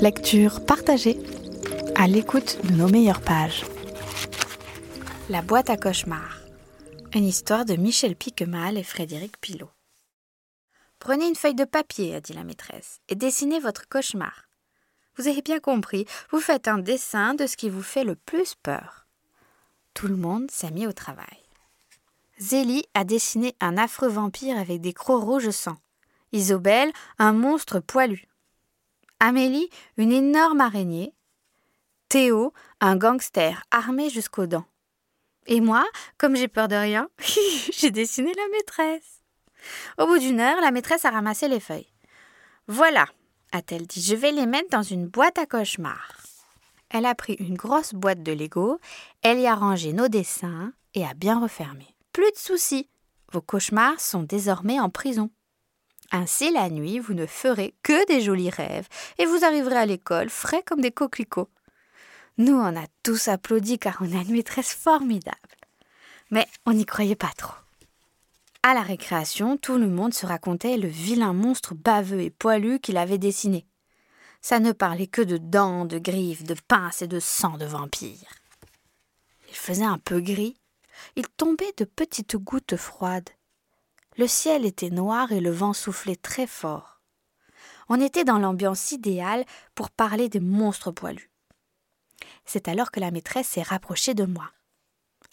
Lecture partagée à l'écoute de nos meilleures pages. La boîte à cauchemars. Une histoire de Michel Piquemal et Frédéric Pilot. Prenez une feuille de papier, a dit la maîtresse, et dessinez votre cauchemar. Vous avez bien compris, vous faites un dessin de ce qui vous fait le plus peur. Tout le monde s'est mis au travail. Zélie a dessiné un affreux vampire avec des crocs rouges sang. Isobel, un monstre poilu. Amélie, une énorme araignée. Théo, un gangster armé jusqu'aux dents. Et moi, comme j'ai peur de rien, j'ai dessiné la maîtresse. Au bout d'une heure, la maîtresse a ramassé les feuilles. Voilà, a-t-elle dit, je vais les mettre dans une boîte à cauchemars. Elle a pris une grosse boîte de Lego, elle y a rangé nos dessins et a bien refermé. Plus de soucis, vos cauchemars sont désormais en prison. Ainsi, la nuit, vous ne ferez que des jolis rêves et vous arriverez à l'école frais comme des coquelicots. Nous, on a tous applaudi car on a une maîtresse formidable. Mais on n'y croyait pas trop. À la récréation, tout le monde se racontait le vilain monstre baveux et poilu qu'il avait dessiné. Ça ne parlait que de dents, de griffes, de pinces et de sang de vampire. Il faisait un peu gris. Il tombait de petites gouttes froides. Le ciel était noir et le vent soufflait très fort. On était dans l'ambiance idéale pour parler des monstres poilus. C'est alors que la maîtresse s'est rapprochée de moi.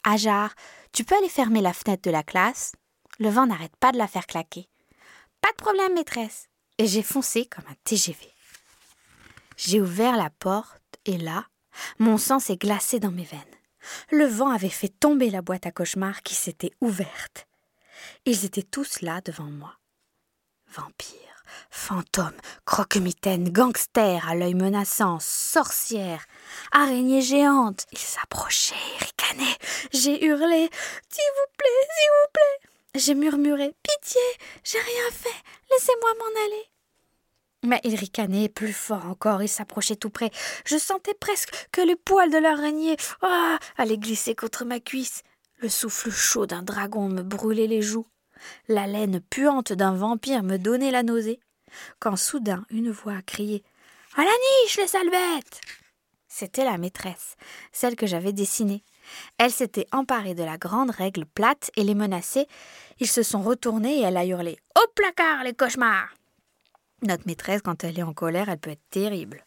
Ajar, tu peux aller fermer la fenêtre de la classe Le vent n'arrête pas de la faire claquer. Pas de problème, maîtresse. Et j'ai foncé comme un TGV. J'ai ouvert la porte et là, mon sang s'est glacé dans mes veines. Le vent avait fait tomber la boîte à cauchemars qui s'était ouverte. Ils étaient tous là devant moi. Vampires, fantômes, croque-mitaines, gangsters à l'œil menaçant, sorcières, araignées géantes. Ils s'approchaient, ricanaient. J'ai hurlé S'il vous plaît, s'il vous plaît. J'ai murmuré Pitié, j'ai rien fait, laissez-moi m'en aller. Mais ils ricanaient plus fort encore, ils s'approchaient tout près. Je sentais presque que les poils de l'araignée oh, allaient glisser contre ma cuisse. Le souffle chaud d'un dragon me brûlait les joues. La laine puante d'un vampire me donnait la nausée. Quand soudain une voix a crié À la niche, les sales bêtes C'était la maîtresse, celle que j'avais dessinée. Elle s'était emparée de la grande règle plate et les menaçait. Ils se sont retournés et elle a hurlé Au placard, les cauchemars Notre maîtresse, quand elle est en colère, elle peut être terrible.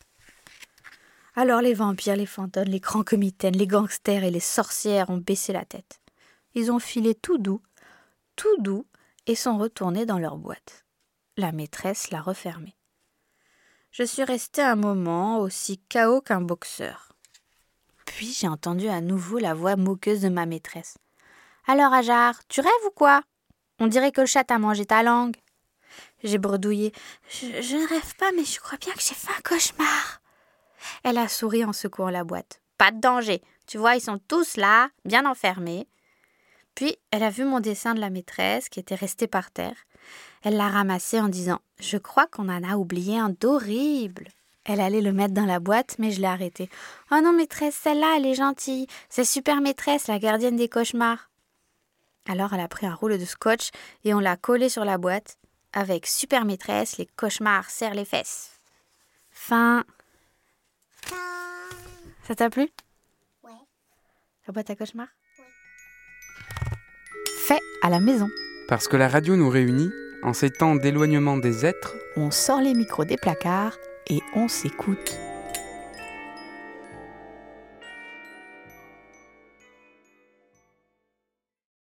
Alors les vampires, les fantômes, les comitaines, les gangsters et les sorcières ont baissé la tête. Ils ont filé tout doux, tout doux, et sont retournés dans leur boîte. La maîtresse l'a refermée. Je suis restée un moment aussi chaos qu'un boxeur. Puis j'ai entendu à nouveau la voix moqueuse de ma maîtresse. Alors, Ajar, tu rêves ou quoi? On dirait que le chat a mangé ta langue. J'ai bredouillé. Je, je, ne rêve pas, mais je crois bien que j'ai fait un cauchemar. Elle a souri en secouant la boîte. Pas de danger. Tu vois, ils sont tous là, bien enfermés. Puis elle a vu mon dessin de la maîtresse qui était resté par terre. Elle l'a ramassé en disant Je crois qu'on en a oublié un d'horrible. Elle allait le mettre dans la boîte, mais je l'ai arrêté. Oh non, maîtresse, celle-là, elle est gentille. C'est super maîtresse, la gardienne des cauchemars. Alors elle a pris un rouleau de scotch et on l'a collé sur la boîte. Avec super maîtresse, les cauchemars serrent les fesses. Fin. Ça t'a plu? Ouais. La boîte à cauchemars? Fait à la maison. Parce que la radio nous réunit, en ces temps d'éloignement des êtres, On sort les micros des placards et on s'écoute.